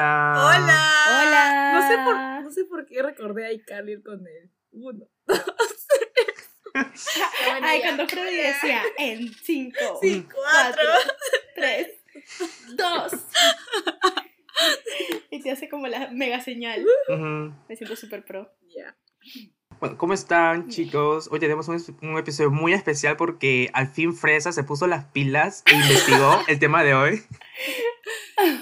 Hola. Hola. Hola. No sé por, no sé por qué recordé a iCarly con el uno. dos, Ay, Ay, cuando Freddy decía en 5, Sí, cuatro. 3, 2. Y te hace como la mega señal. Me siento súper pro. Ya. Bueno, ¿cómo están, chicos? Hoy tenemos un, un episodio muy especial porque al fin Fresa se puso las pilas e investigó el tema de hoy.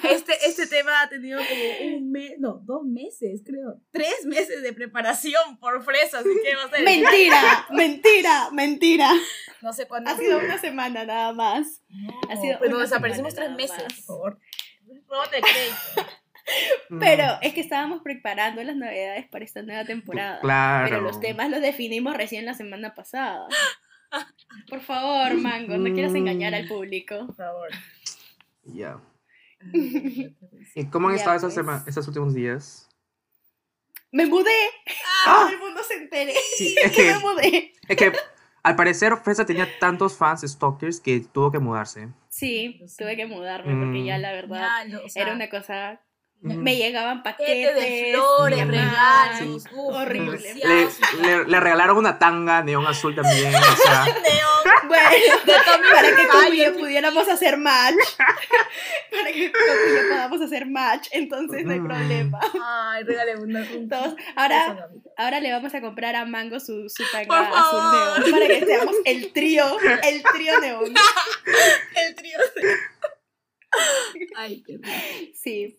Este, este tema ha tenido como un mes, no, dos meses, creo. Tres meses de preparación por fresas. Así que va a ser. Mentira, mentira, mentira. No sé cuándo. Ha sido una semana nada más. No, ha sido desaparecimos tres meses, más. por favor. Róbate crédito. Pero Mm, es que estábamos preparando las novedades para esta nueva temporada. Claro. Pero los temas los definimos recién la semana pasada. Por favor, Mango, no quieras engañar al público. Por favor. Ya. ¿Y cómo han Ya, estado pues. sema- estos últimos días? Me mudé. Ah. Todo el mundo se entere. Sí, es que que, me mudé. es que al parecer Fresa tenía tantos fans stalkers que tuvo que mudarse. Sí, tuve que mudarme porque Mm. ya la verdad Ya, lo- o sea, era una cosa. Me llegaban paquete paquetes de flores, regalos. Sí. uf, horrible. Le, le- le regalaron una tanga neón azul también. O sea, Neón. Bueno, De Tommy para que Coco y yo pudiéramos hacer match. para que Coco y yo podamos hacer match, entonces no hay problema. Ay, regale una. un- ahora-. Ahora le vamos a comprar a Mango su, su Por tanga azul neón para que seamos el trío, el trío neón. El trío. Ay, qué rico. Sí,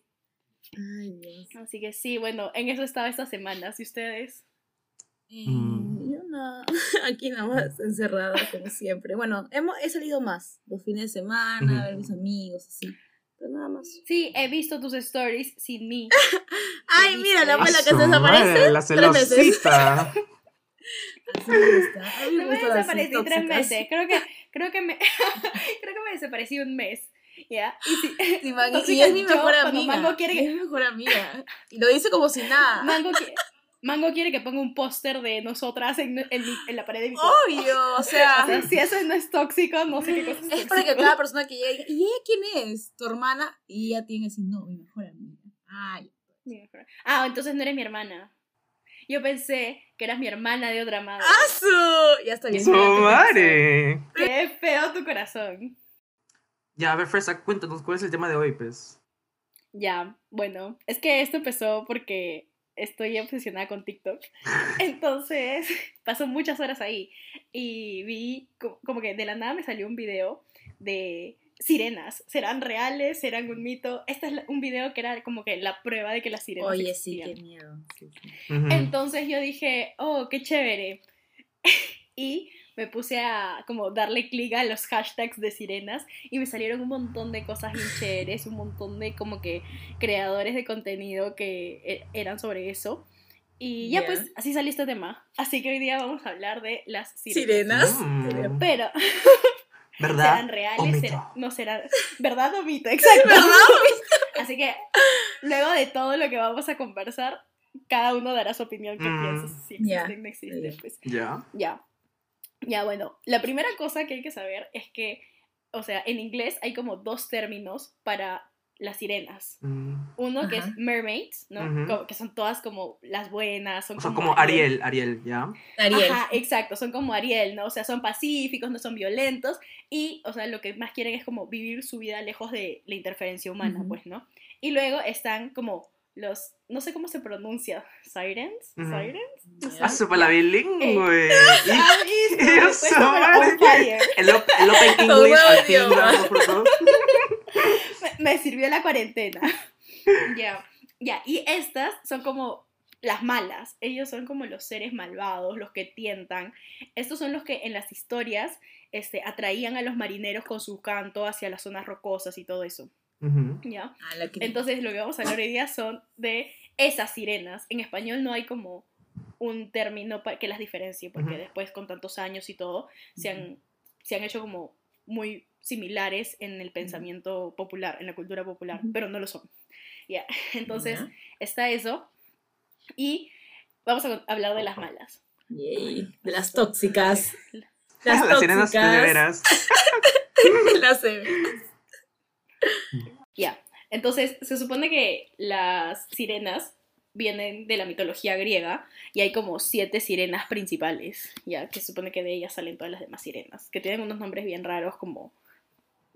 Ay, Dios. así que sí, bueno, en eso estaba esta semana. ¿Y ustedes? Mm. Yo no, aquí nada más encerrada como siempre. Bueno, hemos, he salido más los fines de semana, Ujú. a ver mis amigos, así. Pero nada más. Sí, he visto tus stories sin mí. Ay, mira, la visto. abuela a que se desaparece. la tres meses. celosita. Así me gusta. A mí me No me desaparecí tres meses. Creo que, creo que me, creo que me desaparecí un mes. ¿Ya? Y sí, Sí, y es mi yo, mejor cuando amiga. Mango quiere que- Es mi mejor amiga. Y lo dice como si nada. Mango, qui- Mango quiere que ponga un póster de nosotras en, en, mi- en la pared de mi cuarto. Obvio, o sea. O sea, si eso no es tóxico, no sé qué cosa Es para que cada persona que llegue, ¿y ella quién es? ¿Tu hermana? Y ella tiene que decir, no, mi mejor amiga. Ay. Mi mejor- Ah, entonces no eres mi hermana. Yo pensé que eras mi hermana de otra madre. ¡Asu! Ya está bien. ¡Su madre! Qué feo tu corazón. Ya, a ver, Fresa, cuéntanos, ¿cuál es el tema de hoy, pues? Ya, bueno, es que esto empezó porque estoy obsesionada con TikTok. Entonces, paso muchas horas ahí y vi co- como que de la nada me salió un video de sirenas. ¿Serán reales? ¿Serán un mito? Este es un video que era como que la prueba de que las sirenas Oye, sí, existían. qué miedo. Sí, sí. Ujú. Entonces yo dije, oh, qué chévere. y me puse a como darle clic a los hashtags de sirenas y me salieron un montón de cosas bien chéveres, un montón de como que creadores de contenido que e- eran sobre eso. Y ya Ya. pues así salió este tema. Así que hoy día vamos a hablar de las sirenas. ¿Sirenas? Mm. Pero, ¿Verdad? ¿serán reales? o mito? ¿Serán- no serán. ¿Verdad o mito? Exacto. Así que luego de todo lo que vamos a conversar, cada uno dará su opinión que Mm. piensa si existen o no existen. Pues. Ya. Ya. Ya, bueno, la primera cosa que hay que saber es que, o sea, en inglés hay como dos términos para las sirenas. Mm. Uno que es mermaids, ¿no? Como- que son todas como las buenas, son O sea, como, como Ariel, Ariel, ¿ya? Ariel. Ajá, exacto, son como Ariel, ¿no? O sea, son pacíficos, no son violentos y, o sea, lo que más quieren es como vivir su vida lejos de la interferencia humana, pues, ¿no? Y luego están como los, no sé cómo se pronuncia, sirens, sirens. Ah, súper la bilingüe. El, op- el Open English al fin, me, me sirvió la cuarentena. Ya, ya, y estas son como las malas. Ellos son como los seres malvados, los que tientan. Estos son los que en las historias este, atraían a los marineros con su canto hacia las zonas rocosas y todo eso. ¿Ya? A la que- Entonces lo que vamos a hablar hoy día son de esas sirenas. En español no hay como un término que las diferencie, porque después con tantos años y todo, se han, se han hecho como muy similares en el pensamiento popular, en la cultura popular, pero no lo son. Ya, Entonces está eso. Y vamos a hablar de las malas. Yay. De las tóxicas. Las, Las sirenas tóxicas. de veras. Las severas. Ya. Entonces, se supone que las sirenas vienen de la mitología griega y hay como siete sirenas principales, ya que se supone que de ellas salen todas las demás sirenas, que tienen unos nombres bien raros como,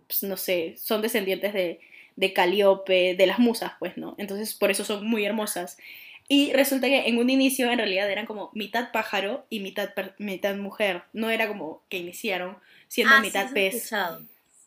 pues, no sé, son descendientes de, de Calíope, de las musas, pues, ¿no? Entonces, por eso son muy hermosas. Y resulta que en un inicio en realidad eran como mitad pájaro y mitad, mitad mujer. No era como que iniciaron siendo Ah, mitad sí, pez. escuchado.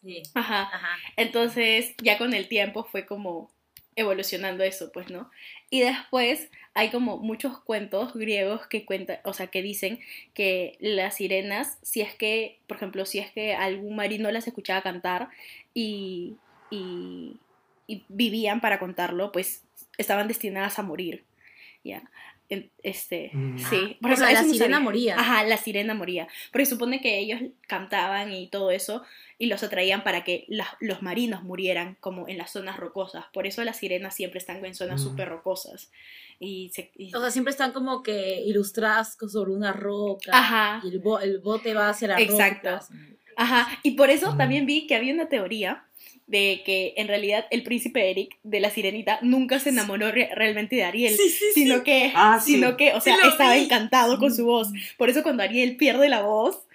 Sí. Ajá. Ajá. Entonces, ya con el tiempo fue como evolucionando eso, pues, ¿no? Y después hay como muchos cuentos griegos que cuentan, o sea, que dicen que las sirenas, si es que, por ejemplo, si es que algún marino las escuchaba cantar y, y, y vivían para contarlo, pues estaban destinadas a morir, ¿ya? Este, Mm. sí. O sea, eso la no sirena sabía. moría. Ajá, la sirena moría. Porque supone que ellos cantaban y todo eso y los atraían para que la- los marinos murieran como en las zonas rocosas. Por eso las sirenas siempre están en zonas Mm. súper rocosas. Y, se, y- O sea, siempre están como que ilustradas sobre una roca. Ajá. Y el, bo- el bote va hacia la Exacto. roca. Ajá, y por eso Mm. también vi que había una teoría de que en realidad el príncipe Eric de la sirenita nunca se enamoró re- realmente de Ariel, Sí, sí, sí. sino que, Ah, sí. sino que, o sea, Sí estaba vi. encantado con su voz. Por eso cuando Ariel pierde la voz,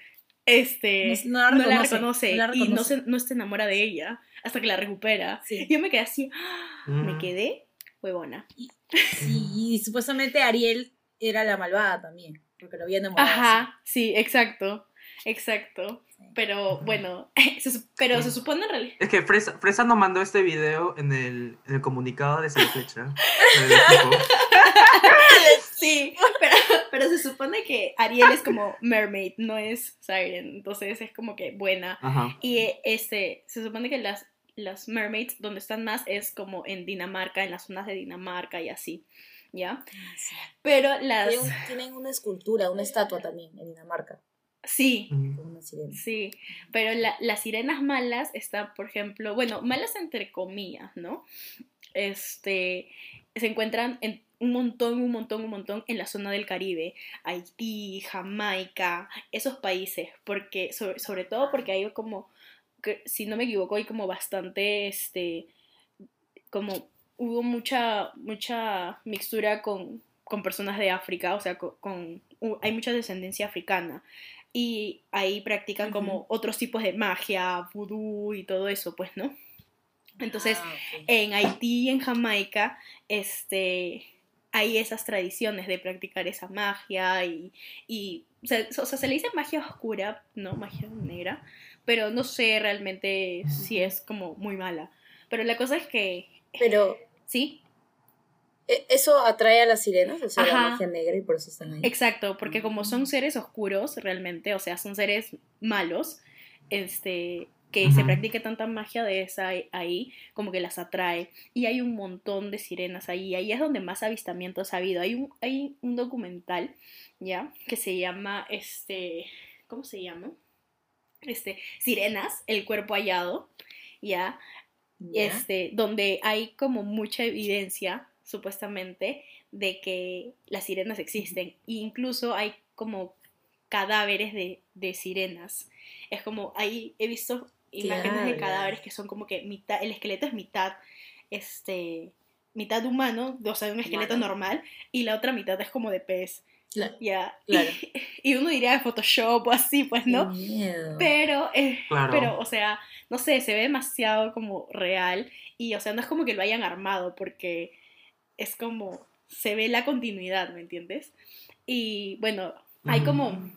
este, No- no la no la reconoce, reconoce, no la y no reconoce. se, no se enamora de ella hasta que la recupera. Sí. Yo me quedé así, ¡ah! me Mm. quedé huevona. Sí, y supuestamente Ariel era la malvada también. Porque lo había enamorado. Ajá, sí, exacto, exacto. Pero bueno, se pero se supone en realidad... Es que Fresa, Fresa nos mandó este video en el, en el comunicado de Flecha. del equipo. Sí, pero, pero se supone que Ariel es como mermaid, no es siren, entonces es como que buena. Ajá. Y este, se supone que las, las mermaids donde están más es como en Dinamarca, en las zonas de Dinamarca y así, ¿ya? Sí. Pero las... Tienen una escultura, una estatua también en Dinamarca. Sí. Con una sirena. Sí, pero la- las sirenas malas están, por ejemplo, bueno, malas entre comillas, ¿no? Este, se encuentran en un montón, un montón, un montón en la zona del Caribe, Haití, Jamaica, esos países, porque, sobre, sobre todo porque hay como, que, si no me equivoco, hay como bastante, este, como hubo mucha, mucha mixtura con, con personas de África, o sea, con, hay mucha descendencia africana y ahí practican como otros tipos de magia, vudú y todo eso, pues, ¿no? Entonces, Ah, en Haití y en Jamaica, este, hay esas tradiciones de practicar esa magia y, y o, sea, o sea, se le dice magia oscura, no magia negra, pero no sé realmente si es como muy mala. Pero la cosa es que, Pero, sí, ¿e- ¿eso atrae a las sirenas? O sea, Ajá. la magia negra y por eso están ahí. Exacto, porque como son seres oscuros realmente, o sea, son seres malos, este, que se practique tanta magia de esa ahí, como que las atrae. Y hay un montón de sirenas ahí, ahí es donde más avistamientos ha habido. Hay un, hay un documental, ¿ya? Que se llama, este, ¿cómo se llama? Este, Sirenas, el cuerpo hallado, ¿ya? Ya. este, donde hay como mucha evidencia, supuestamente, de que las sirenas existen. E incluso hay como cadáveres de, de sirenas. Es como, ahí he visto imágenes de cadáveres que son como que mitad, el esqueleto es mitad, este, mitad humano, o sea, un esqueleto Humano. normal, y la otra mitad es como de pez, Claro. ya. Claro. Y, uno diría de Photoshop o así, pues, ¿no? Pero, eh, Claro. pero, o sea, no sé, se ve demasiado como real y, o sea, no es como que lo hayan armado porque es como, se ve la continuidad, ¿me entiendes? Y bueno, hay como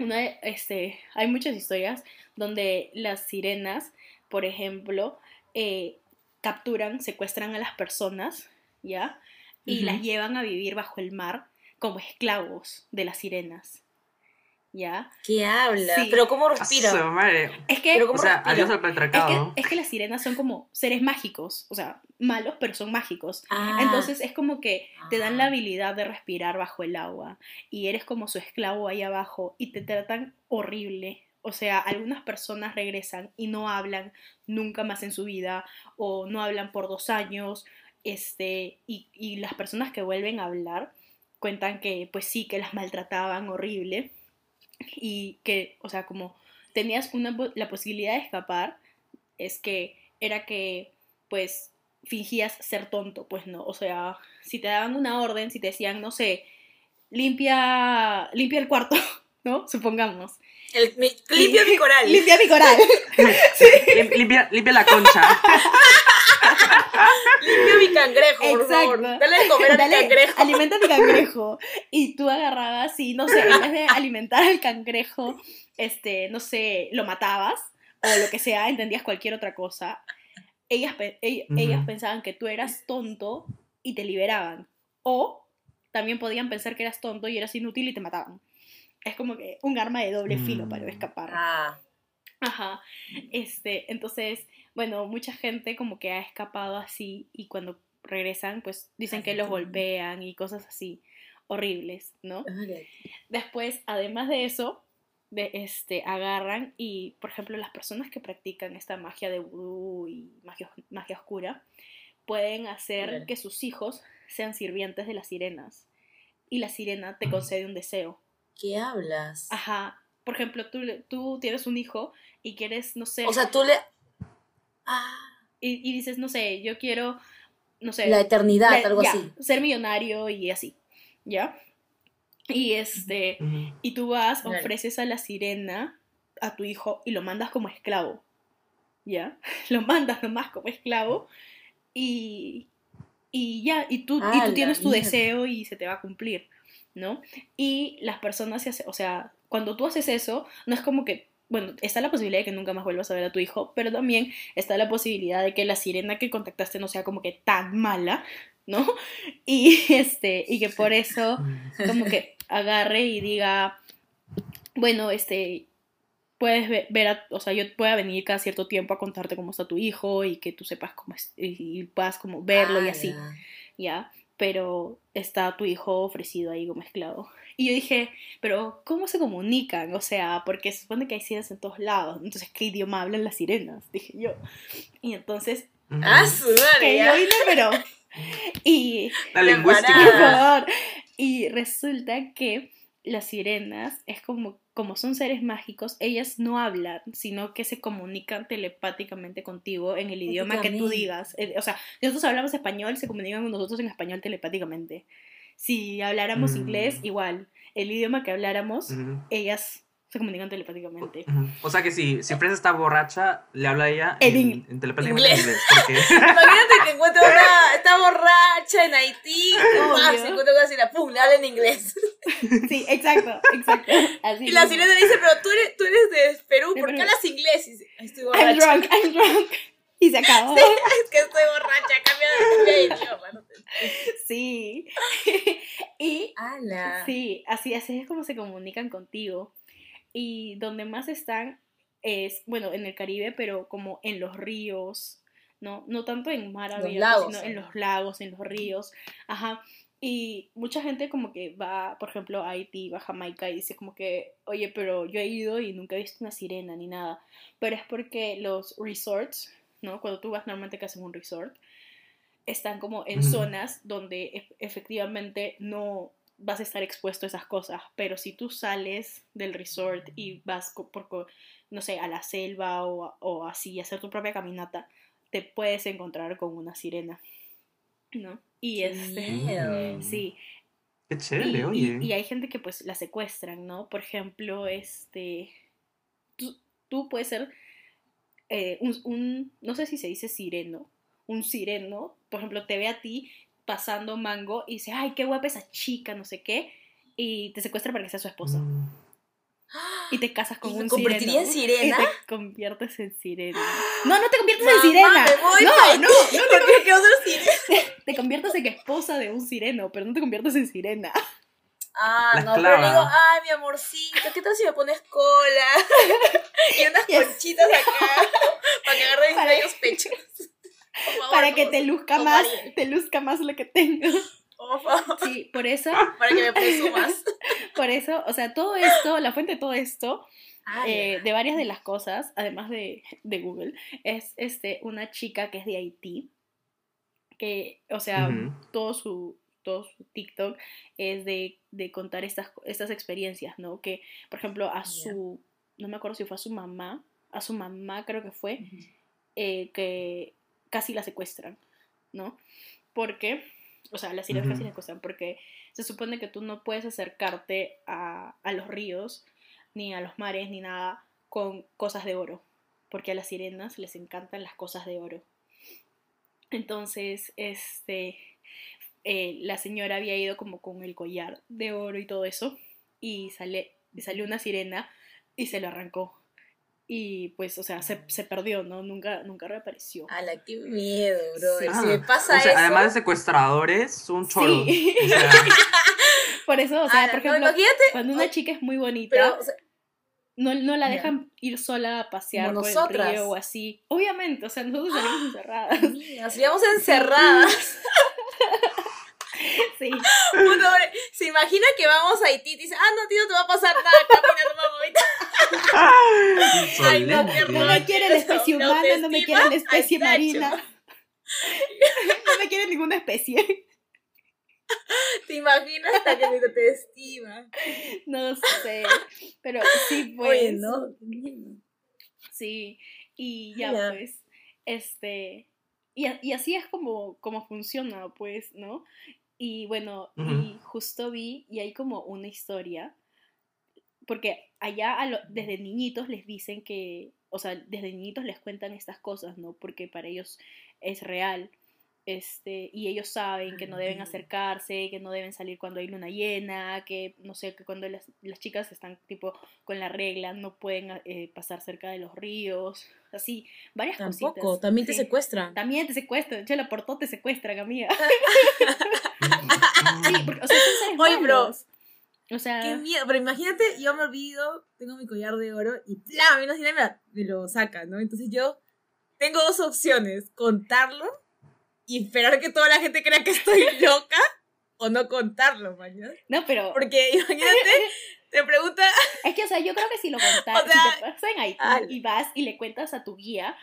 una, este, hay muchas historias donde las sirenas, por ejemplo, eh, capturan, secuestran a las personas, ¿ya? Y las llevan a vivir bajo el mar como esclavos de las sirenas, ¿ya? ¿Qué habla? Sí. Pero ¿cómo respira? madre. Es que... Pero O ¿cómo sea, respira? adiós al Es que, patriarcado. es que las sirenas son como seres mágicos, o sea, malos, pero son mágicos. Ah. Entonces es como que te dan la Ah. habilidad de respirar bajo el agua y eres como su esclavo ahí abajo y te tratan horrible. O sea, algunas personas regresan y no hablan nunca más en su vida o no hablan por dos años. Este, y, y las personas que vuelven a hablar cuentan que pues sí, que las maltrataban horrible y que, o sea, como tenías una, la posibilidad de escapar, es que era que, pues, fingías ser tonto, pues no. O sea, si te daban una orden, si te decían, no sé, limpia, limpia el cuarto, ¿no? Supongamos. El, mi- limpia mi coral. Limpia mi coral. Lim- Limpia, limpia la concha. Limpia mi cangrejo, por favor. Dale de comer cangrejo. Alimenta a mi cangrejo. Y tú agarrabas y, no sé, en vez de alimentar al cangrejo, este, no sé, lo matabas o lo que sea, entendías cualquier otra cosa. Ellas, ellas pensaban que tú eras tonto y te liberaban. O también podían pensar que eras tonto y eras inútil y te mataban. Es como que un arma de doble filo para Mm. escapar. Ah, Ajá. Este, entonces, bueno, mucha gente como que ha escapado así y cuando regresan, pues dicen que los golpean y cosas así horribles, ¿no? vale. Después, además de eso, de este, agarran y, por ejemplo, las personas que practican esta magia de vudú y magia, magia oscura pueden hacer que sus hijos sean sirvientes de las sirenas y la sirena te concede un deseo. ¿Qué hablas? Ajá. Por ejemplo, tú, tú tienes un hijo y quieres, no sé, O sea, tú le. Ah, y, y dices, no sé, yo quiero, no sé, la eternidad, la- algo ya, así. ser millonario y así, ¿ya? Y este, y tú vas, ofreces a la sirena a tu hijo y lo mandas como esclavo, ¿ya? Lo mandas nomás como esclavo y, y ya, y tú, y ¡A tú tienes tu mierda! deseo y se te va a cumplir, ¿no? Y las personas se hacen, o sea, cuando tú haces eso, no es como que, bueno, está la posibilidad de que nunca más vuelvas a ver a tu hijo, pero también está la posibilidad de que la sirena que contactaste no sea como que tan mala, ¿no? Y este, y que por eso como que agarre y diga, bueno, este, puedes ve- ver, a- o sea, yo pueda venir cada cierto tiempo a contarte cómo está tu hijo y que tú sepas cómo es, y, y puedas como verlo y así, Ala. ¿ya? Pero está tu hijo ofrecido ahí como esclavo. Y yo dije, pero ¿cómo se comunican? O sea, porque se supone que hay sirenas en todos lados. Entonces, ¿qué idioma hablan las sirenas? Dije yo. Y entonces. Ah, su madre, que yo vine, pero... Y La lingüística. por parada. favor. Y resulta que las sirenas es como, como son seres mágicos, ellas no hablan, sino que se comunican telepáticamente contigo en el idioma que tú digas. Eh, O sea, si nosotros hablamos español, se comunican con nosotros en español telepáticamente. Si habláramos Mm. inglés, igual. El idioma que habláramos, Ujú. ellas se comunican telepáticamente. O sea que si, si Fresa está borracha, le habla a ella En en, in- en telepáticamente en Inglés. inglés. Porque Imagínate que encuentra una. Está borracha en Haití. ¡pam! se encuentra con la pum, le habla en inglés. Sí, exacto, exacto. Así Y la mismo. sirena dice, pero tú eres, tú eres de Perú, ¿por qué hablas inglés? Y dice, "Ay, estoy I'm borracha. drunk, I'm drunk. Y se acabó. Es que estoy borracha, cambia de, idioma. no te- Sí. y ¡Hala! sí, así, así es como se comunican contigo. Y donde más están es, bueno, en el Caribe, pero como en los ríos, ¿no? No tanto en mar abierto, sino ¿no? en los lagos, en los ríos. Ajá. Y mucha gente como que va, por ejemplo, a Haití, va a Jamaica y dice como que, oye, pero yo he ido y nunca he visto una sirena ni nada. Pero es porque los resorts, ¿no? Cuando tú vas normalmente que hacen un resort, están como en zonas donde ef- efectivamente no vas a estar expuesto a esas cosas, pero si tú sales del resort y vas por, no sé, a la selva o, o así, a hacer tu propia caminata, te puedes encontrar con una sirena, ¿no? Y este, sí, qué y, chévere, y- oye. y hay gente que pues la secuestran, ¿no? Por ejemplo, este, tú, tú puedes ser eh, un, un- no sé si se dice sireno, un sireno, por ejemplo, te ve a ti pasando mango y dice, ay, qué guapa esa chica, no sé qué, y te secuestra para que sea su esposa. Mm. Y te casas con ¿Y me un convertiría en sireno. sirena? Y te conviertes en sirena. No, no te conviertes Mamá, en sirena. me voy no, no, no porque quiero ser sirena. te conviertes en esposa de un sireno, pero no te conviertes en sirena. Ah, La no, pero digo, ay, mi amorcito, ¿qué tal si me pones cola? y unas Yes. conchitas acá para que agarre mis bellos pechos. Favor, para que te luzca más, te luzca más lo que tengo. Sí, por eso, para que me presumas. por eso, o sea, todo esto, la fuente de todo esto, Ay, eh, de varias de las cosas, además de, de Google, es este, una chica que es de Haití, que, o sea, todo su todo su TikTok es de, de contar estas, estas experiencias, ¿no? Que, por ejemplo, a Ya. su, no me acuerdo si fue a su mamá, a su mamá creo que fue, eh, que casi la secuestran, ¿no? Porque, o sea, las sirenas casi Ujú. les cuestan, porque se supone que tú no puedes acercarte a, a los ríos, ni a los mares, ni nada con cosas de oro, porque a las sirenas les encantan las cosas de oro. Entonces, este, eh, la señora había ido como con el collar de oro y todo eso, y sale, y salió una sirena y se lo arrancó. Y pues, o sea, se, se perdió, ¿no? Nunca, nunca reapareció. Ala, qué miedo, bro. Sí. Si me pasa o sea, eso. además de secuestradores, son choros. Sí. O sea, Por eso, o sea, ala, por no, ejemplo, cuando una chica es muy bonita, Pero, o sea, no, no la dejan ir sola a pasear Como por el río o así. Obviamente, o sea, nosotros salimos encerradas. nos íbamos encerradas. Sí. Puta, hombre, se imagina que vamos a Haití y dice, ah, no, tío, no te va a pasar nada, camina, mamá, ahorita. Ay, no, No me quiere la especie humana, no me quiere la especie marina. No me quiere ninguna especie. ¿Te imaginas hasta que mi autoestima? No sé. Pero sí, pues. Oye, no. Sí. Y ya, Ya. pues. Este. Y, así es como, como funciona, pues, ¿no? Y bueno, y justo vi, y hay como una historia, porque allá a lo- desde niñitos les dicen que, o sea, desde niñitos les cuentan estas cosas, ¿no? Porque para ellos es real. Este, y ellos saben que no deben acercarse, que no deben salir cuando hay luna llena, que no sé, que cuando las, las chicas están tipo con la regla no pueden eh, pasar cerca de los ríos, así, varias Tampoco, cositas. también te secuestran. También te secuestran, de hecho la portó te secuestran, amiga. Sí, porque, o sea, son seres Oye, bro. O sea, Qué miedo, pero imagínate, yo me olvido, tengo mi collar de oro y. Y una señora me, lo saca, ¿no? Entonces yo tengo dos opciones, contarlo y esperar que toda la gente crea que estoy loca o no contarlo, mañana. no, pero Porque imagínate, te pregunta, es que, o sea, yo creo que si lo contas, O sea, si te pasas en Haití al- y vas y le cuentas a tu guía,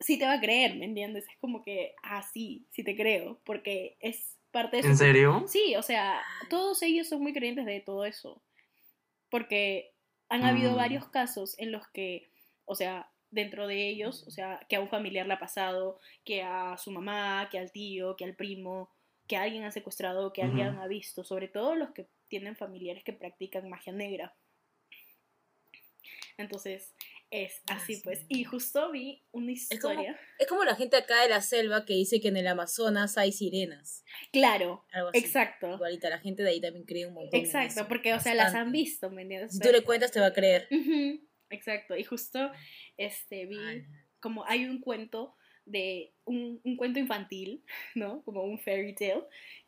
sí te va a creer, ¿me entiendes? Es como que, ah, sí, sí te creo, porque es parte de su ¿En serio? Sí, o sea, todos ellos son muy creyentes de todo eso. Porque han habido Mm. varios casos en los que, o sea, dentro de ellos, o sea, que a un familiar le ha pasado, que a su mamá, que al tío, que al primo, que alguien ha secuestrado, que alguien ha visto, sobre todo los que tienen familiares que practican magia negra. Entonces, es Ah, así sí. pues. Y justo vi una historia. es como la gente acá de la selva que dice que en el Amazonas hay sirenas. Claro, Algo así. exacto. Igualita, la gente de ahí también cree un montón. Exacto, porque, o sea, las han visto, ¿me entiendes? Si tú le cuentas, te va a creer. Exacto, y justo este vi Ay, como hay un cuento de un, un cuento infantil, ¿no? Como un fairy tale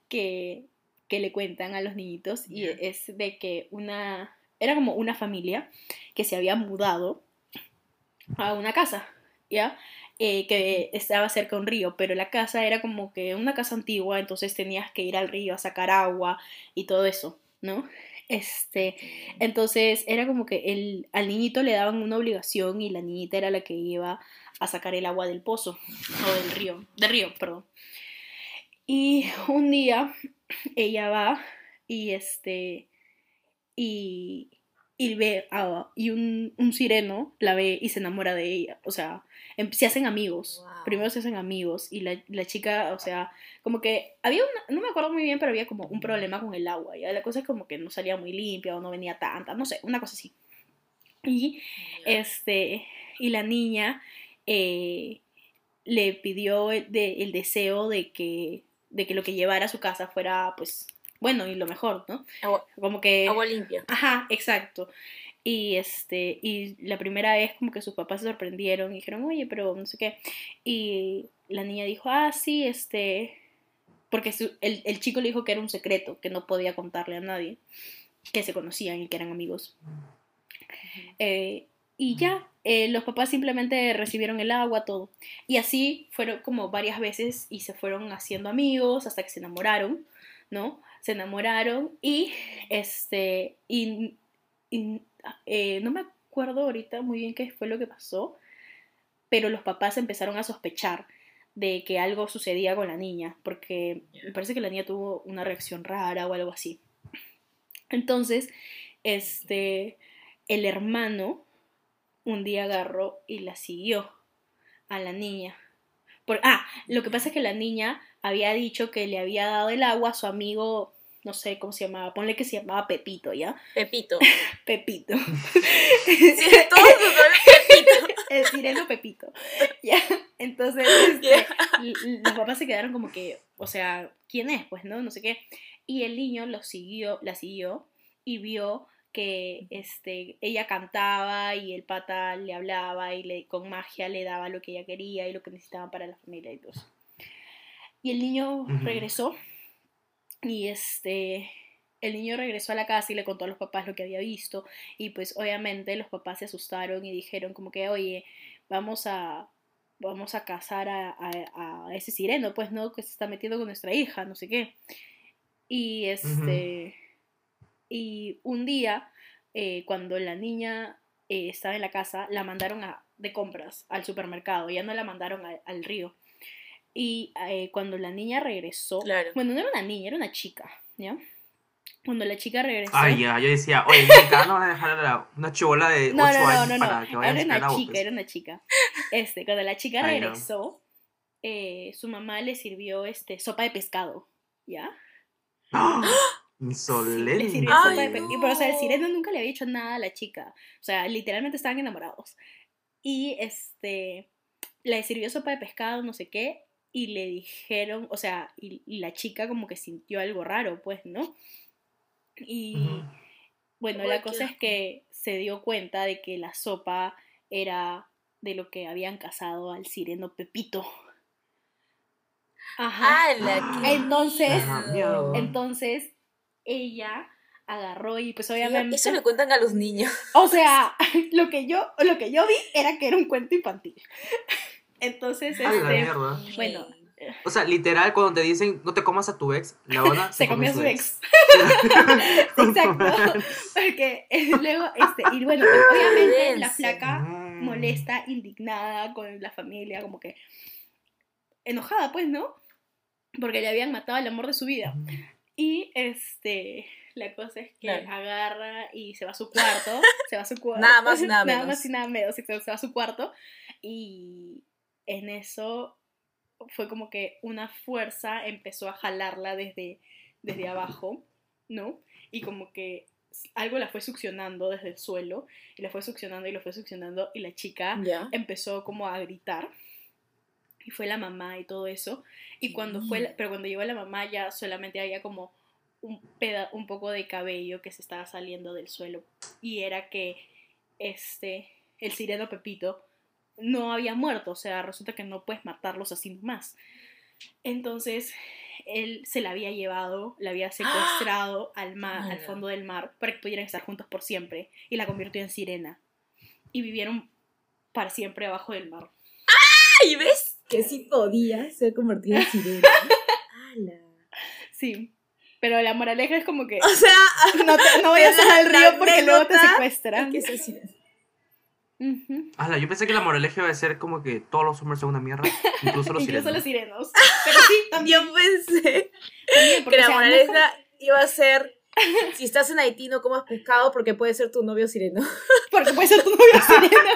que, que le cuentan a los niñitos y es de que una era como una familia que se había mudado a una casa, ¿ya? Eh, que estaba cerca de un río, pero la casa era como que una casa antigua, entonces tenías que ir al río a sacar agua y todo eso, ¿no? Este, entonces era como que el, al niñito le daban una obligación y la niñita era la que iba a sacar el agua del pozo o del río, del río, perdón. Y un día ella va y este y, y ve a, y un, un sireno la ve y se enamora de ella, o sea, em- se hacen amigos, Wow. primero se hacen amigos y la, la chica, o sea, como que había una, no me acuerdo muy bien, pero había como un problema con el agua, ya la cosa es como que no salía muy limpia o no venía tanta, no sé, una cosa así. Y este, y la niña eh, le pidió el, de- el deseo de que, de que lo que llevara a su casa fuera, pues, bueno y lo mejor, ¿no? Agua, Como que... agua limpia. Ajá, exacto. Y este, y la primera vez como que sus papás se sorprendieron y dijeron, oye, pero no sé qué. Y la niña dijo, ah, sí, este, porque su- el, el chico le dijo que era un secreto, que no podía contarle a nadie, que se conocían y que eran amigos. Eh, y ya, eh, los papás simplemente recibieron el agua, todo. Y así fueron como varias veces y se fueron haciendo amigos hasta que se enamoraron, ¿no? Se enamoraron y, este, y, y, eh, no me acuerdo ahorita muy bien qué fue lo que pasó, pero los papás empezaron a sospechar de que algo sucedía con la niña, porque me parece que la niña tuvo una reacción rara o algo así. Entonces, este, el hermano un día agarró y la siguió a la niña Por, ah, lo que pasa es que la niña había dicho que le había dado el agua a su amigo, no sé cómo se llamaba, ponle que se llamaba Pepito, ¿ya? Pepito. Pepito. Sí, todos Pepito. el sireno Pepito. ¿ya? Entonces, este, los papás se quedaron como que, o sea, ¿quién es? Pues, ¿no? No sé qué. Y el niño lo siguió, la siguió y vio que este, ella cantaba y el pata le hablaba y le, con magia le daba lo que ella quería y lo que necesitaba para la familia y todo eso. Y el niño regresó y este, el niño regresó a la casa y le contó a los papás lo que había visto y pues obviamente los papás se asustaron y dijeron como que, oye, vamos a, vamos a casar a, a- a ese sireno, pues no, que se está metiendo con nuestra hija, no sé qué. Y este, y un día, eh, cuando la niña eh, estaba en la casa, la mandaron a, de compras al supermercado, ya no la mandaron a- al río. Y eh, cuando la niña regresó, Claro. bueno, no era una niña, era una chica, ¿ya? Cuando la chica regresó, Ay, ya, yo decía, oye, nunca no van a dejar a la- una chivola de 8 no, no, no, años no, para no, que vaya a era una chica, era una chica. Este, cuando la chica Ay, regresó, eh, su mamá le sirvió este sopa de pescado, ¿ya? ¡Ah! Le Insolente. Y pero, o sea, el no. sireno nunca le había hecho nada a la chica. O sea, literalmente estaban enamorados. Y este, le sirvió sopa de pescado, no sé qué, y le dijeron, o sea, y, y la chica como que sintió algo raro, pues, ¿no? Y bueno, la cosa es que se dio cuenta de que la sopa era de lo que habían casado al sireno Pepito. Ajá. Entonces. Entonces, ella agarró y pues obviamente... Eso le cuentan a los niños. O sea, lo que yo, lo que yo vi era que era un cuento infantil. Entonces, Ay, la este, mierda. bueno, O sea, literal, cuando te dicen no te comas a tu ex, la ona se comió a su ex. Exacto. Exacto. Porque eh, luego, este, y bueno, obviamente la flaca Mm. molesta, indignada con la familia, como que enojada, pues, ¿no? Porque le habían matado al amor de su vida. Y este, la cosa es que Claro. agarra y se va a su cuarto, se va a su cuarto. Nada más y nada Nada menos. más y nada menos, se se va a su cuarto y en eso fue como que una fuerza empezó a jalarla desde, desde abajo, ¿no? Y como que algo la fue succionando desde el suelo y la fue succionando y la fue succionando y la chica empezó como a gritar y fue la mamá y todo eso. Y cuando fue la- pero cuando llegó la mamá ya solamente había como un peda un poco de cabello que se estaba saliendo del suelo. Y era que este el sireno Pepito no había muerto o sea resulta que no puedes matarlos así nomás entonces él se la había llevado, la había secuestrado al mar, al fondo del mar, para que pudieran estar juntos por siempre, y la convirtió en sirena. Y vivieron para siempre abajo del mar. ¡Ay, ves! Que sí podía ser convertida en sirena. ¡Hala! Sí. Pero la moraleja es como que O sea, no, te- no vayas al río porque luego te secuestran. Que Ala, yo pensé que la moraleja iba a ser como que todos los hombres son una mierda, incluso los Incluso sirenos. los sirenos. Pero sí, también. yo pensé también, que la no moraleja iba a ser: si estás en Haití, no comas pescado porque puede ser tu novio sireno. Porque puede ser tu novio sirena.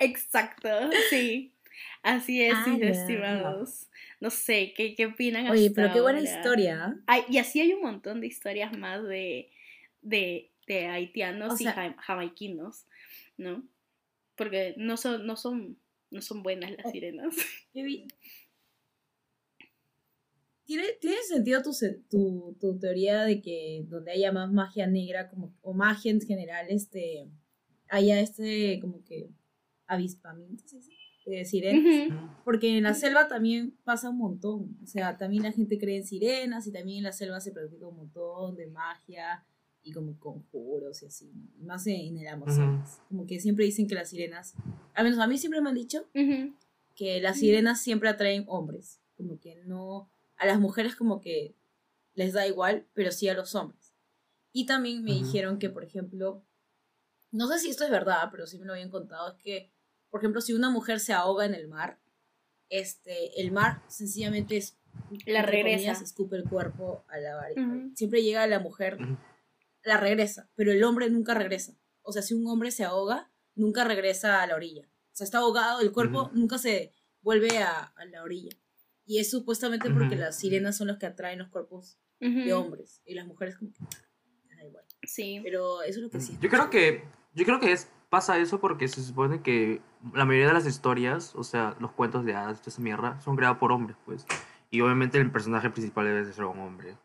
Exacto, sí. Así es, Ah, estimados. No sé, ¿qué, qué opinan Oye, hasta pero qué buena ahora? historia. Ay, y así hay un montón de historias más de, de, de haitianos O sea- y jam- jamaiquinos, ¿no? Porque no son, no son, no son buenas las Oh. sirenas. ¿Tiene, tiene sentido tu, tu, tu teoría de que donde haya más magia negra como, o magia en general, este, haya este como que avispamiento. De sirenas? Porque en la selva también pasa un montón. O sea, también la gente cree en sirenas y también en la selva se practica un montón de magia y como conjuros y así. ¿no? Y más en, en el Amazonas. Como que siempre dicen que las sirenas, al menos a mí siempre me han dicho Ujú. que las sirenas siempre atraen hombres. Como que no, a las mujeres como que les da igual, pero sí a los hombres. Y también me Ujú. dijeron que, por ejemplo, no sé si esto es verdad, pero sí me lo habían contado, es que, por ejemplo, si una mujer se ahoga en el mar, este, el mar sencillamente es, La regresa. comillas, escupe el cuerpo a la var- Ujú. Siempre llega la mujer. La regresa, pero el hombre nunca regresa. O sea, si un hombre se ahoga, nunca regresa a la orilla. O sea, está ahogado, el cuerpo Ujú. nunca se vuelve a, a la orilla. Y es supuestamente porque Ujú. las sirenas son las que atraen los cuerpos de Ujú. hombres. Y las mujeres como que da igual. Sí. Pero eso es lo que sí. Yo creo que, yo creo que es, pasa eso porque se supone que la mayoría de las historias, o sea, los cuentos de hadas, esa mierda, son creados por hombres, pues. Y obviamente el personaje principal debe de ser un hombre.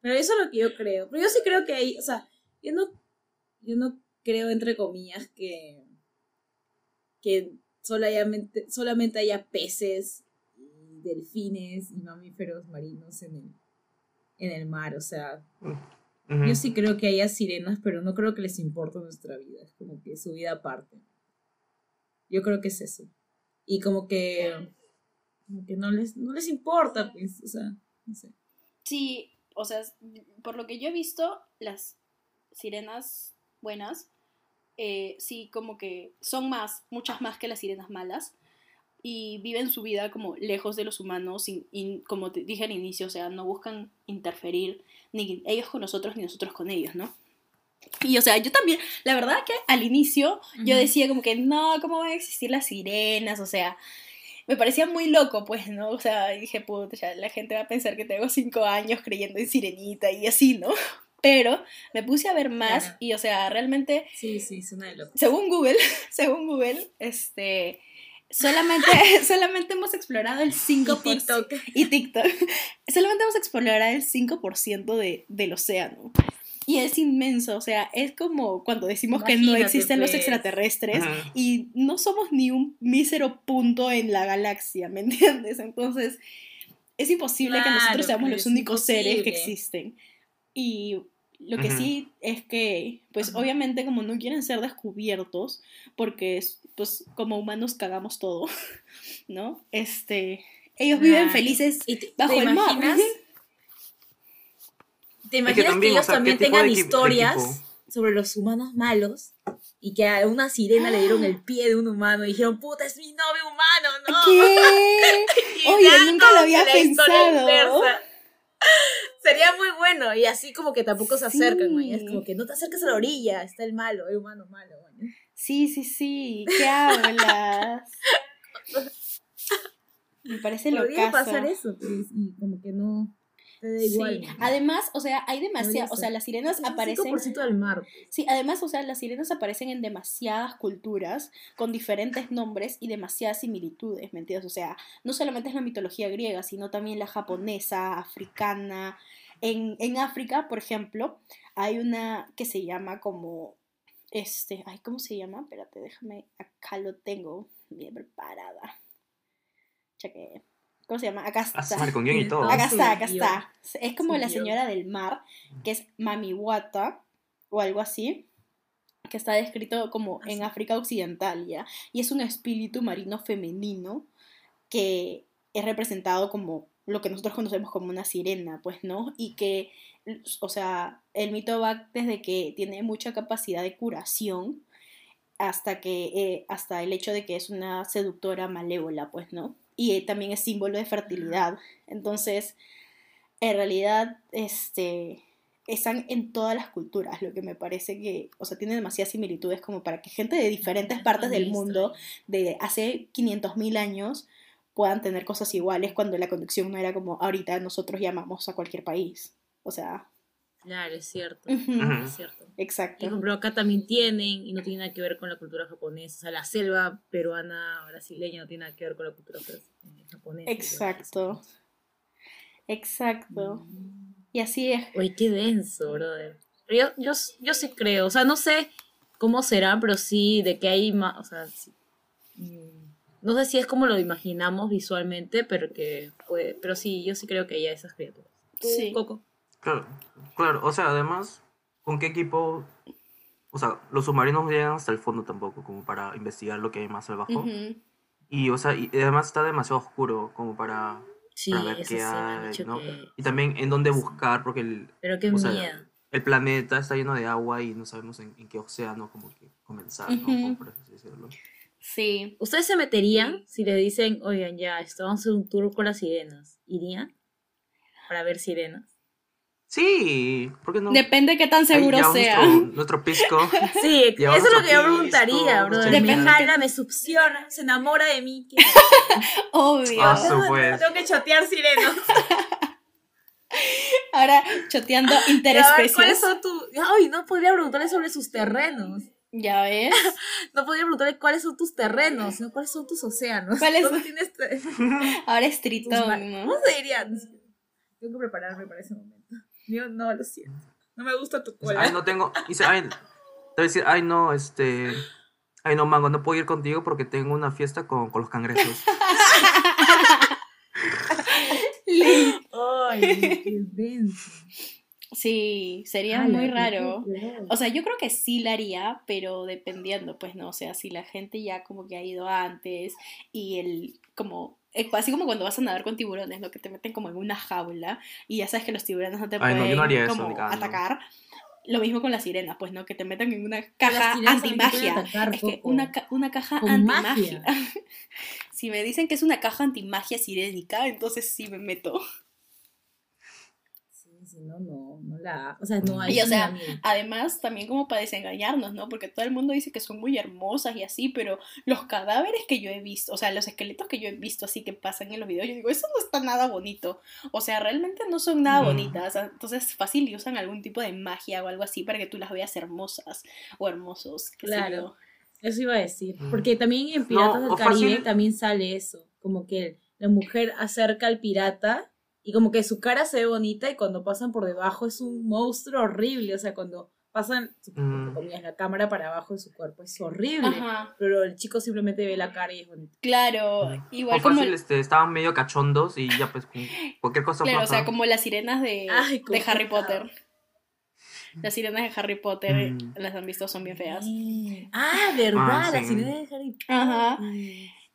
Pero eso es lo que yo creo. Pero yo sí creo que hay, o sea, yo no, yo no creo, entre comillas, que, que solamente, solamente haya peces y delfines y mamíferos marinos en el, en el mar. O sea, yo sí creo que haya sirenas, pero no creo que les importe nuestra vida. Es como que su vida aparte. Yo creo que es eso. Y como que, como que no les, no les importa, pues, o sea, no sé. Sí, o sea, por lo que yo he visto, las sirenas buenas, eh, sí, como que son más, muchas más que las sirenas malas, y viven su vida como lejos de los humanos, sin- y como te dije al inicio, o sea, no buscan interferir ni ellos con nosotros ni nosotros con ellos, ¿no? Y o sea, yo también, la verdad que al inicio yo decía como que no, ¿cómo van a existir las sirenas? O sea, me parecía muy loco, pues, ¿no? O sea, dije, puta, ya la gente va a pensar que tengo cinco años creyendo en sirenita y así, ¿no? Pero me puse a ver más Claro. y, o sea, realmente, Sí, sí, suena de loco. según Google, según Google, este, solamente, solamente hemos explorado el 5%. Y TikTok. Y TikTok. Solamente hemos explorado el 5% de, del océano. Y es inmenso, o sea, es como cuando decimos que no existen los pues. extraterrestres y no somos ni un mísero punto en la galaxia, ¿me entiendes? Entonces, es imposible que nosotros seamos los únicos seres que existen. Y lo que sí es que, pues Ajá. obviamente como no quieren ser descubiertos, porque es- pues como humanos cagamos todo, ¿no? Este, ellos viven felices ¿Y te, bajo te el mar. ¿Te imaginas que, también, ellos sea, ¿qué también tengan de equi- de historias sobre los humanos malos? Y que a una sirena le dieron el pie de un humano y dijeron, puta, es mi novio humano, ¿no? ¿Qué? Y Oye, nunca lo había pensado. Sería muy bueno. Y así como que tampoco se acercan, ¿no? Y es como que no te acerques a la orilla, está el malo, el humano malo. ¿no? Sí, sí, sí. ¿Qué hablas? Me parece Podría locazo. pasar eso, pues, y como que no te da Sí. Además, o sea, hay demasiadas, o sea, las sirenas aparecen 5% del mar. Sí, además, o sea, las sirenas aparecen en demasiadas culturas, con diferentes nombres y demasiadas similitudes, ¿me entiendes? O sea, no solamente es la mitología griega, sino también la japonesa, africana. En, en África, por ejemplo, hay una que se llama como, este, ay, ¿cómo se llama? Espérate, déjame, acá lo tengo bien preparada. Cheque. ¿Cómo se llama? Acá Ah, está. madre, con guion y todo. Acá está, acá está. Es como la señora del mar, que es Mamiwata o algo así, que está descrito como Ah, en. África Occidental ya. Y es un espíritu marino femenino que es representado como lo que nosotros conocemos como una sirena, pues, ¿no? Y que, o sea, el mito va desde que tiene mucha capacidad de curación hasta que eh, hasta el hecho de que es una seductora malévola, pues, ¿no? Y eh, también es símbolo de fertilidad. Entonces, en realidad, este están en todas las culturas, lo que me parece que, o sea, tiene demasiadas similitudes como para que gente de diferentes partes del mundo, de hace 500.000 años, puedan tener cosas iguales cuando la conexión no era como ahorita nosotros llamamos a cualquier país. O sea, Claro, es cierto. Es cierto. Y por exacto. ejemplo, acá también tienen, y no tiene nada que ver con la cultura japonesa. O sea, la selva peruana, brasileña, no tiene nada que ver con la cultura eh, japonesa. Exacto. Exacto. Mm. Y así es. Uy, qué denso, brother. Pero yo, yo, yo sí creo, o sea, no sé cómo será, pero sí de que hay más, o sea, sí. Mm, no sé si es como lo imaginamos visualmente, pero que puede, pero sí, yo sí creo que hay esas criaturas. ¿Tú, Sí. Coco? Claro, claro, o sea, además, ¿con qué equipo? O sea, los submarinos no llegan hasta el fondo tampoco, como para investigar lo que hay más abajo. Ujú. Y, o sea, y además está demasiado oscuro como para, Sí, para ver qué hay, ¿no? que... Y también en dónde buscar, porque el, Pero qué sea, el planeta está lleno de agua y no sabemos en, en qué océano como que comenzar, ¿no? Ujú. Como por así decirlo. Sí. ¿Ustedes se meterían si le dicen, oigan, ya, esto, vamos a hacer un tour con las sirenas? ¿Irían? Para ver sirenas. Sí, ¿por qué no? Depende de qué tan seguro sea. Nuestro, nuestro pisco. Sí, eso es lo que yo preguntaría, bro. Me jala, me succiona, se enamora de mí. ¿qué? Obvio. Ah. Tengo que chotear sirenos. Ahora choteando ver, ¿Cuáles interespecies. son tus...? Ay, no podría preguntarle sobre sus terrenos. Ya ves. No podría preguntarle cuáles son tus terrenos, sino cuáles son tus océanos. ¿Cuáles ¿Dónde son? tienes Ahora es tritón, ¿no? ¿Cómo se diría? Tengo que prepararme para ese momento. Yo no, lo siento. No me gusta tu cola. Ay, no tengo. Dice, ay, te voy a decir, ay, no, este. Ay, no, Mango, no puedo ir contigo porque tengo una fiesta con, con los cangrejos. Ay, qué denso. Sí, sería muy raro. O sea, yo creo que sí la haría, pero dependiendo, pues no, o sea, si la gente ya como que ha ido antes y el, como, así como cuando vas a nadar con tiburones, ¿no? Que te meten como en una jaula y ya sabes que los tiburones no te Ay, pueden no eso, como atacar. Lo mismo con las sirenas, pues, ¿no? Que te meten en una caja antimagia. atacar, Es que una, ca- una caja antimagia. magia. si me dicen que es una caja antimagia sirénica, entonces sí me meto. Sí, sí, no, no, no la... O sea, no hay... Y, o sea. Además, también como para desengañarnos, ¿no? Porque todo el mundo dice que son muy hermosas y así, pero los cadáveres que yo he visto, o sea, los esqueletos que yo he visto así que pasan en los videos, yo digo, eso no está nada bonito. O sea, realmente no son nada Mm. bonitas. Entonces, fácil y usan algún tipo de magia o algo así para que tú las veas hermosas o hermosos. Claro. Eso iba a decir. Mm. Porque también en Piratas No, del Caribe fácil- también sale eso. Como que la mujer acerca al pirata y como que su cara se ve bonita y cuando pasan por debajo es un monstruo horrible. O sea, cuando pasan, Mm. comillas, la cámara para abajo de su cuerpo es horrible. Ajá. Pero el chico simplemente ve la cara y es bonito. Claro, Mm. igual o como... fácil, este, estaban medio cachondos y ya, pues, cualquier cosa Claro, o pasa. sea, como las sirenas de, Ay, de Harry. Potter. Las sirenas de Harry Potter, Mm. las han visto, son bien feas. Ah, verdad, Ah, la sí. sirena de Harry Potter. Ajá.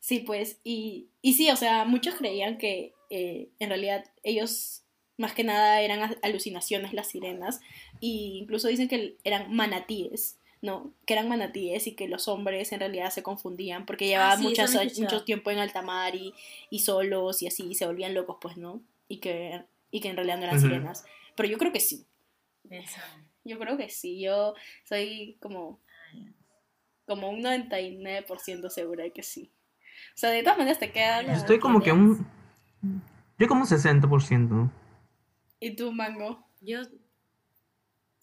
Sí, pues, y, y sí, o sea, muchos creían que eh, en realidad ellos más que nada eran alucinaciones las sirenas, y incluso dicen que eran manatíes, ¿no? Que eran manatíes y que los hombres en realidad se confundían porque llevaban sí, muchas, lo he escuchado. mucho tiempo en alta mar y, y solos y así, y se volvían locos, pues, ¿no? Y que, y que en realidad no eran sirenas. Pero yo creo que sí, yo creo que sí, yo soy como como un 99% segura de que sí. O sea, de todas maneras te queda... Yo estoy como que un. Yo como un 60%. ¿Y tú, Mango? Yo,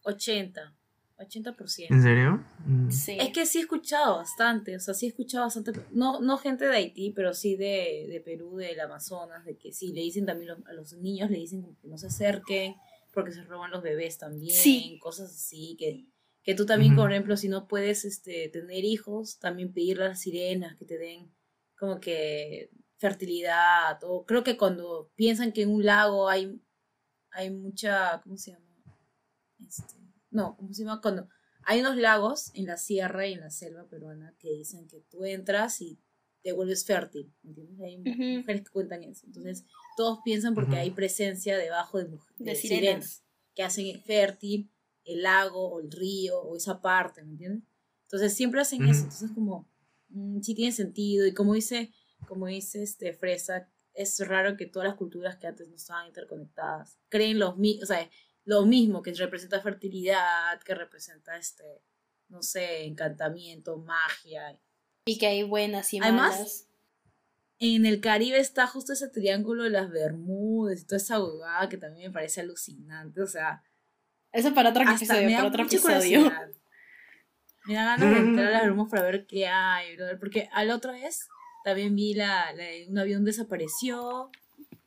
80. 80%. ¿En serio? Mm. Sí. Es que sí he escuchado bastante, o sea, sí he escuchado bastante, no, no gente de Haití, pero sí de, de Perú, del Amazonas, de que sí, le dicen también los- a los niños, le dicen que no se acerquen, porque se roban los bebés también, Sí. cosas así, que, que tú también, Ujú. por ejemplo, si no puedes este, tener hijos, también pedirle a las sirenas que te den como que fertilidad, o creo que cuando piensan que en un lago hay, hay mucha, ¿cómo se llama? Este, no, ¿cómo se llama? Cuando hay unos lagos en la sierra y en la selva peruana que dicen que tú entras y te vuelves fértil, ¿entiendes? Hay mujeres que cuentan eso. Entonces, todos piensan porque hay presencia debajo de, muj- De de sirenas. sirenas. que hacen fértil el lago o el río o esa parte, ¿me entiendes? Entonces, siempre hacen eso. Entonces, como, mm, sí tiene sentido. Y como dice, como dice este Fresa, es raro que todas las culturas que antes no estaban interconectadas creen los mi- o sea, lo mismo que representa fertilidad, que representa este, no sé, encantamiento, magia. Y que hay buenas y Además, malas. En el Caribe está justo ese triángulo de las Bermudas y toda esa abogada que también me parece alucinante. O sea, Eso para otro episodio, para otro episodio. curiosidad. Me da ganas de entrar a las Bermudas para ver qué hay, brother, Porque a la otra vez también vi la, la- un avión desapareció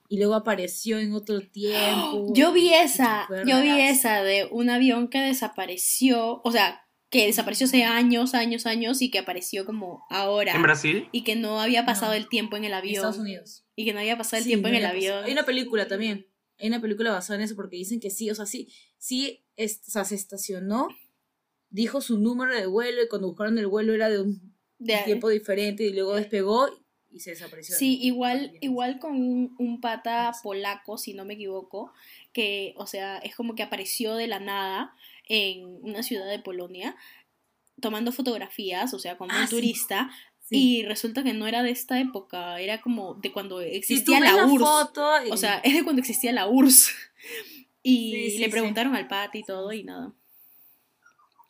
y luego apareció en otro tiempo. Yo vi esa, yo vi esa de un avión que desapareció, o sea, que desapareció hace años, años, años y que apareció como ahora. ¿En Brasil? Y que no había pasado No. el tiempo en el En avión. Estados Unidos. Y que no había pasado el Sí, tiempo en no el había pasado. avión. Hay una película también. Hay una película basada en eso porque dicen que sí, o sea, sí, sí, es- o sea, se estacionó, dijo su número de vuelo y cuando buscaron el vuelo era de un De- tiempo diferente y luego despegó y se desapareció. Sí, igual, igual con un, un pata polaco, si no me equivoco, que, o sea, es como que apareció de la nada en una ciudad de Polonia, tomando fotografías, o sea, como Ah, un sí. turista, Sí. y resulta que no era de esta época, era como de cuando existía la URSS. foto y- O sea, es de cuando existía la URSS. Y Sí, sí, le preguntaron al pata y todo y nada.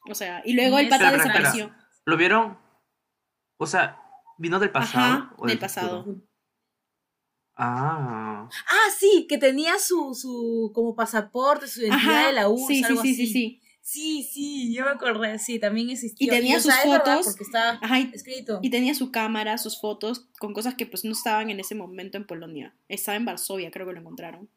O sea, y luego el pata espera, espera. desapareció. ¿Lo vieron? O sea, ¿vino del pasado? Ajá, o del pasado. Ah. Ah, sí, que tenía su, su como pasaporte, su identidad Ajá, de la URSS, sí, sí, algo sí, sí, así. sí. Sí, sí, yo me acordé, sí, también existió. Y tenía sus fotos. porque está Ajá, y, escrito. y tenía su cámara, sus fotos, con cosas que pues no estaban en ese momento en Polonia. Estaba en Varsovia, creo que lo encontraron.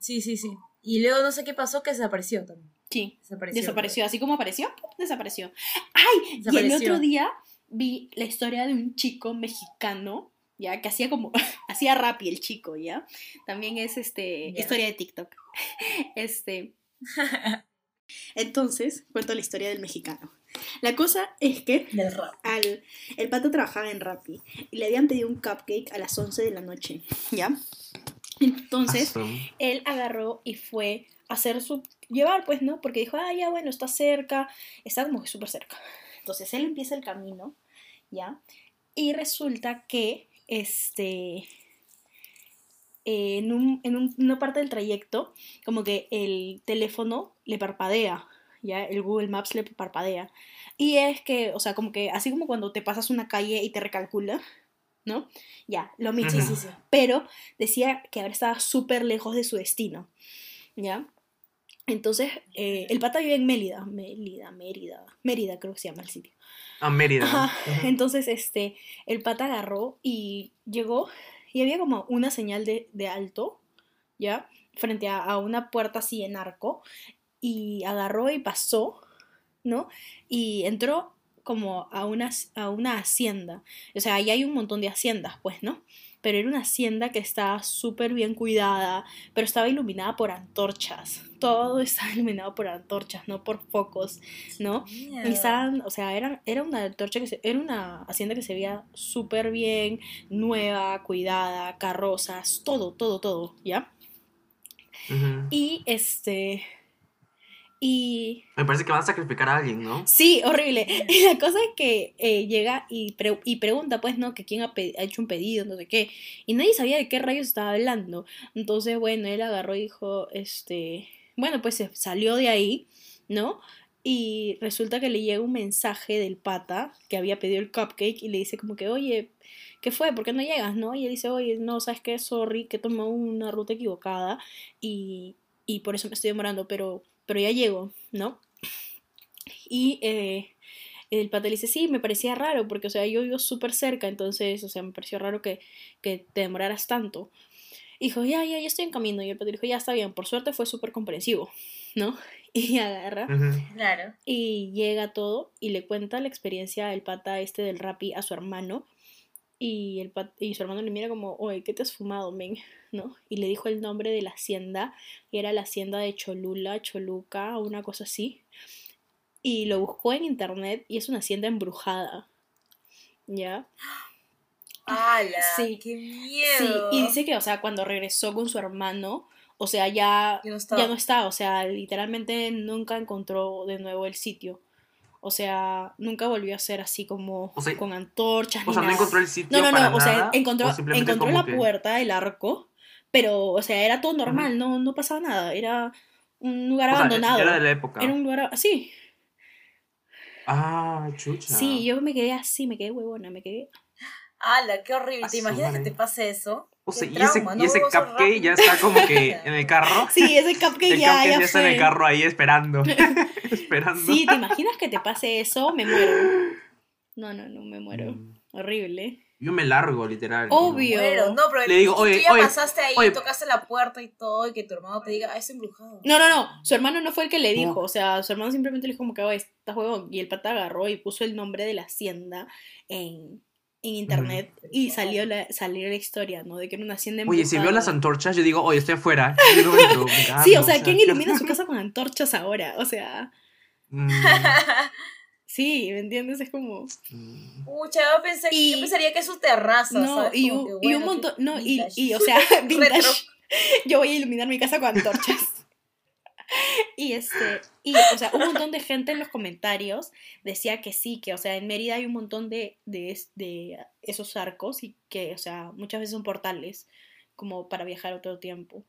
Sí, sí, sí. Y luego no sé qué pasó, que desapareció también. Sí, Desapareció. desapareció. Así como apareció, ¡pum! desapareció. ¡Ay! Y el otro día vi la historia de un chico mexicano, ya, que hacía como, hacía rap y el chico, ¿ya? También es este, historia de TikTok. Este. Entonces, cuento la historia del mexicano. La cosa es que Del rap. al, el pato trabajaba en Rappi y le habían pedido un cupcake a las 11 de la noche, ¿ya? Entonces, él agarró y fue a hacer su llevar, pues, ¿no? Porque dijo, ah, ya, bueno, está cerca, está como que súper cerca. Entonces él empieza el camino, ¿ya? Y resulta que, este, eh, en, un- en un- una parte del trayecto, como que el teléfono le parpadea, ¿ya? El Google Maps le parpadea. Y es que, o sea, como que, así como cuando te pasas una calle y te recalcula, ¿no? Ya, lo mismo. Pero decía que ahora estaba súper lejos de su destino, ¿ya? Entonces, eh, el pata vive en Mérida, Mérida, Mérida, Mérida creo que se llama el sitio. Ah, Mérida. Ajá. Entonces, este, el pata agarró y llegó y había como una señal de, de alto, ¿ya? Frente a, a una puerta así en arco y agarró y pasó, ¿no? Y entró como a una, a una hacienda. O sea, ahí hay un montón de haciendas, pues, ¿no? Pero era una hacienda que estaba súper bien cuidada, pero estaba iluminada por antorchas. Todo estaba iluminado por antorchas, no por focos, ¿no? Y estaban, o sea, era, era una antorcha que se- era una hacienda que se veía súper bien, nueva, cuidada, carrozas, todo, todo, todo, ¿ya? Y este. Y. Me parece que van a sacrificar a alguien, ¿no? Sí, horrible. Y la cosa es que eh, llega y, pre- y pregunta, pues, ¿no? Que quién ha, ha hecho un pedido, no sé qué. Y nadie sabía de qué rayos estaba hablando. Entonces, bueno, él agarró y dijo, este. Bueno, pues se salió de ahí, ¿no? Y resulta que le llega un mensaje del pata que había pedido el cupcake y le dice como que, oye, ¿qué fue? ¿Por qué no llegas? ¿No? Y él dice, oye, no, ¿sabes qué? Sorry, que tomé una ruta equivocada y, y por eso me estoy demorando, pero, pero ya llego, ¿no? Y eh, el pata le dice, sí, me parecía raro, porque, o sea, yo vivo súper cerca, entonces, o sea, me pareció raro que, que te demoraras tanto. Y dijo, ya, ya, ya estoy en camino. Y el pata dijo, ya está bien, por suerte fue súper comprensivo, ¿no? Y agarra. Claro. y llega todo y le cuenta la experiencia el pata este del Rappi a su hermano. Y, el pat- y su hermano le mira como, oye, ¿qué te has fumado, men? ¿No? Y le dijo el nombre de la hacienda, y era la hacienda de Cholula, Choluca, o una cosa así. Y lo buscó en internet y es una hacienda embrujada. ¿Ya? ¡Hala! Sí. ¡Qué Sí, miedo! y dice que, o sea, cuando regresó con su hermano, o sea, ya, Ya no estaba. ya no está, o sea, literalmente nunca encontró de nuevo el sitio. O sea, nunca volvió a ser así como O sea- con antorchas. O ni sea, no encontró el sitio No, no, para no, o sea, nada, encontró, o encontró la que- puerta, el arco, pero, o sea, era todo normal, no, no pasaba nada, era un lugar O sea, abandonado. era de la época. Era un lugar así. Ah, chucha. Sí, yo me quedé así, me quedé huevona, me quedé. ¡Hala! ¡Qué horrible! ¿Te imaginas que te pase eso? O sea, y ese, y ese cupcake ya está como que en el carro. Sí, ese cupcake el ya, cupcake ya ya está en el carro ahí esperando. esperando. Sí, ¿te imaginas que te pase eso? Me muero. No, no, no, me muero. Mm. Horrible. Yo me largo, literal. Obvio. Bueno, no, pero Le digo, y tú oye, ya oye, pasaste ahí, oye. tocaste la puerta y todo, y que tu hermano te diga, ah, es embrujado. No, no, no. Su hermano no fue el que le dijo. No. O sea, su hermano simplemente le dijo como que, oye, está huevón. Y el pata agarró y puso el nombre de la hacienda en, en internet. Y salió la, salió la historia, ¿no? De que era una hacienda Oye, si veo las antorchas, yo digo, oye, estoy afuera. Entro, cago, Sí, o sea, ¿quién ¿qué ilumina su casa con antorchas ahora? O sea, Mm, sí, ¿me entiendes? Es como... mm. Pucha, yo, pensé, Y- yo pensaría que es su terraza, No, ¿sabes? y un, que, y un bueno, montón, no, y, y, o sea, vintage, Retro. yo voy a iluminar mi casa con antorchas. Y este, y o sea, un montón de gente en los comentarios decía que sí, que o sea, en Mérida hay un montón de, de, de esos arcos y que, o sea, muchas veces son portales como para viajar otro tiempo.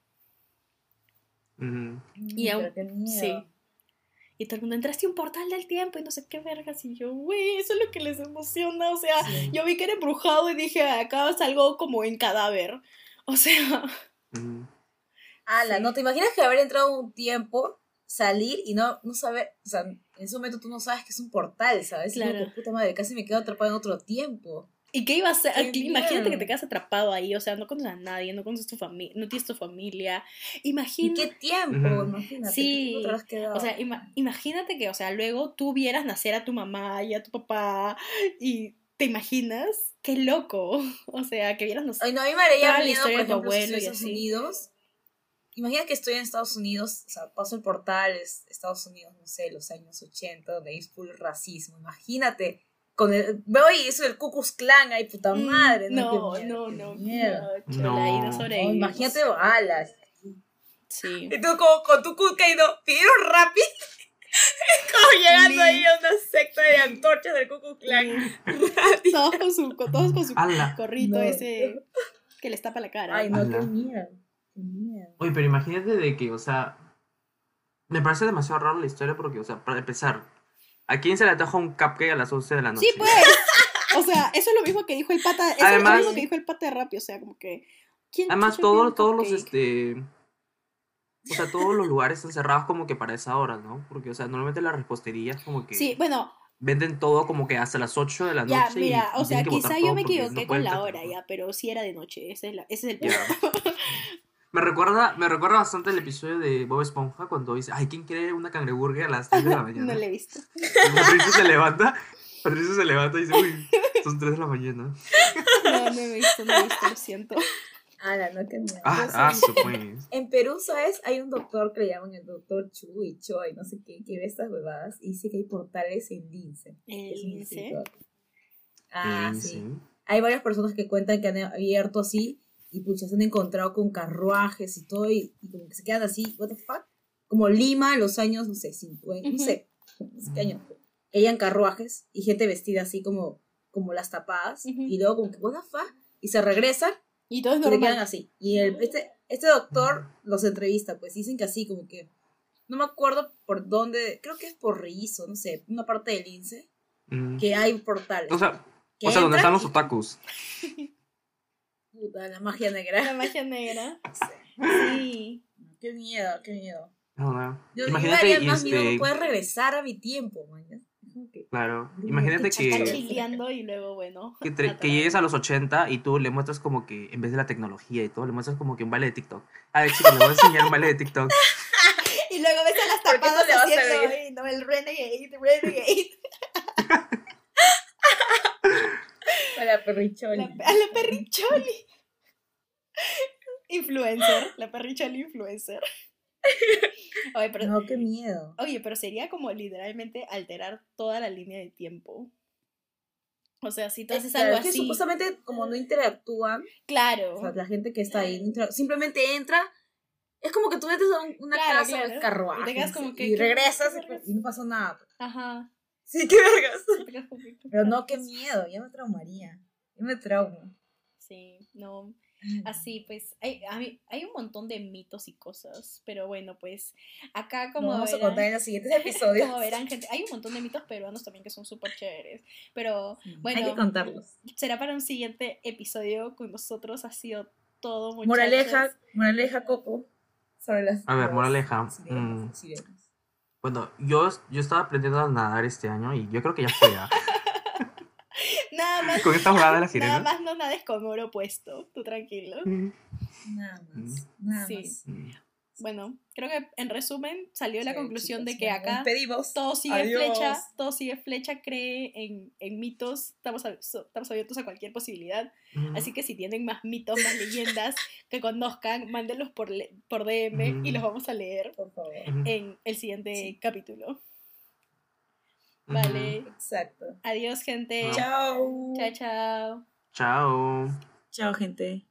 Ujú. Y aún-. Sí. Y todo el mundo, entraste a un portal del tiempo y no sé qué vergas. Y yo, güey, eso es lo que les emociona. O sea, Sí. yo vi que era embrujado y dije, acá salgo como en cadáver. O sea. Ala, Sí. ¿no te imaginas que haber entrado un tiempo, salir y no, no saber, o sea, en ese momento tú no sabes que es un portal, ¿sabes? Como Claro. que, puta madre, casi me quedo atrapado en otro tiempo. ¿y qué iba a hacer? Imagínate que te quedas atrapado ahí. O sea, no conoces a nadie, no conoces tu familia, no tienes tu familia. ¿Y Imagínate. qué tiempo? Ujú. Imagínate. Sí. ¿cómo te habrás quedado? O sea, ima- imagínate que, o sea, luego tú vieras nacer a tu mamá y a tu papá y te imaginas, qué loco. O sea, que vieras nacer. Ay, no, a mí me haría miedo, historia por ejemplo, si Estados. Unidos. Imagina que estoy en Estados Unidos, o sea, paso el portal, es Estados Unidos, no sé, los años 80, donde hay full racismo. Imagínate, con el, veo y eso del Ku Klux Klan, ay, puta madre. Mm, no, Qué miedo, no, qué no, no, chola, ahí no No. No, sobrevivimos. imagínate balas. Sí. Y tú como con tu cuca y no, pidieron rápido. como llegando ahí a una secta de antorchas del Ku Klux Klan. Todos con su, todos con su No. ese que les tapa la cara. Ay, no, Ala. qué miedo. Qué miedo. Oye, pero imagínate de que, o sea, me parece demasiado raro la historia porque, o sea, para empezar, ¿a quién se le ataja un cupcake a las 11 de la noche? Sí, pues. O sea, eso es lo mismo que dijo el pata. Eso es Además- lo mismo que dijo el pata de Rappi. O sea, como que. ¿quién Además, todos, todos los, este... O sea, todos los lugares están cerrados como que para esa hora, ¿no? Porque, o sea, normalmente las reposterías como que Sí, bueno, venden todo como que hasta las 8 de la ya, noche. y- mira, y o sea, quizá yo me no equivoqué pueden con la hora, ya, pero sí era de noche. Ese es, la- ese es el Ya. Me recuerda, me recuerda bastante el episodio de Bob Esponja cuando dice, ay, ¿quién quiere una cangreburger a las 3 de la mañana? no le he visto. Y Patricio se levanta, Patricio se levanta y dice, uy, son 3 de la mañana. No, no he visto, no he visto, lo siento. Ala, no, miedo. Ah, ah, pues. En Perú, ¿sabes? Hay un doctor que le llaman el doctor Chu y Choi, no sé qué, que ve estas huevadas y dice que hay portales en Lince. que un Lince. Ah, sí. Hay varias personas que cuentan que han abierto así y pucha, se han encontrado con carruajes y todo y, y como que se quedan así, what the fuck? Como Lima en los años, no sé, 50, no sé, no sé qué año. fue. Que hayan carruajes y gente vestida así como, como las tapadas y luego como que, what the fuck? Y se regresan Y todo es y se quedan así. Y el, este, este doctor los entrevista, pues dicen que así, como que. No me acuerdo por dónde, creo que es por Rizo, no sé, una parte del INSE, Mm. que hay portales. O sea, o sea, donde están los otakus. Puta, la magia negra. La magia negra. Sí. Qué miedo, qué miedo. No, no. Yo, yo Imagínate, daría y más miedo este, poder regresar a mi tiempo, que- claro, imagínate que, chileando y luego, bueno. que, tre- que llegues a los 80 y tú le muestras como que, en vez de la tecnología y todo, le muestras como que un baile de TikTok. A ver, chicos, les voy a enseñar un baile de TikTok. Y luego ves a las ¿Por qué no tapadas le haciendo ¿no? El renegade, renegade. A la perricholi. La, a la perricholi. Influencer, la perricholi influencer. Oye pero, No, qué miedo. oye, pero sería como literalmente alterar toda la línea de tiempo. O sea, si tú haces Claro, algo es que así. supuestamente como no interactúan, Claro. o sea, la gente que está ahí simplemente entra. Es como que tú metes a una Claro, casa claro. de carruaje Y te quedas como que, y ¿qué- regresas vergas? y no pasó nada. Ajá. Sí, qué vergas. Pero no, qué miedo, ya me traumaría. Ya me traumo. Sí, no. Así, pues, hay, hay, hay un montón de mitos y cosas, pero bueno, pues, acá Como vamos a verán- contar en los siguientes episodios. como verán, gente, hay un montón de mitos peruanos también que son súper chéveres, pero Sí, bueno. Hay que contarlos. será para un siguiente episodio con nosotros, ha sido todo, muchachos. Moraleja, moraleja, Coco. Sobre las. A ver, moraleja, sirenas, mm. sirenas. Bueno, yo, yo estaba aprendiendo a nadar este año y yo creo que ya fue ya. Nada más, Con esta jugada de la nada sirena. más no nades con oro puesto, tú tranquilo. Mm, Nada más. Nada Sí. más. Mm. Bueno, creo que en resumen salió la conclusión chicos, de que acá todo sigue Adiós. flecha, todo sigue flecha, cree en, en mitos, estamos, so- estamos abiertos a cualquier posibilidad. Mm. Así que si tienen más mitos, más leyendas que conozcan, mándenlos por, por DM y Ujú. los vamos a leer Por favor. En el siguiente Sí. capítulo. Vale, Exacto. adiós gente. Chao. Chao, chao. Chao. Chao, gente.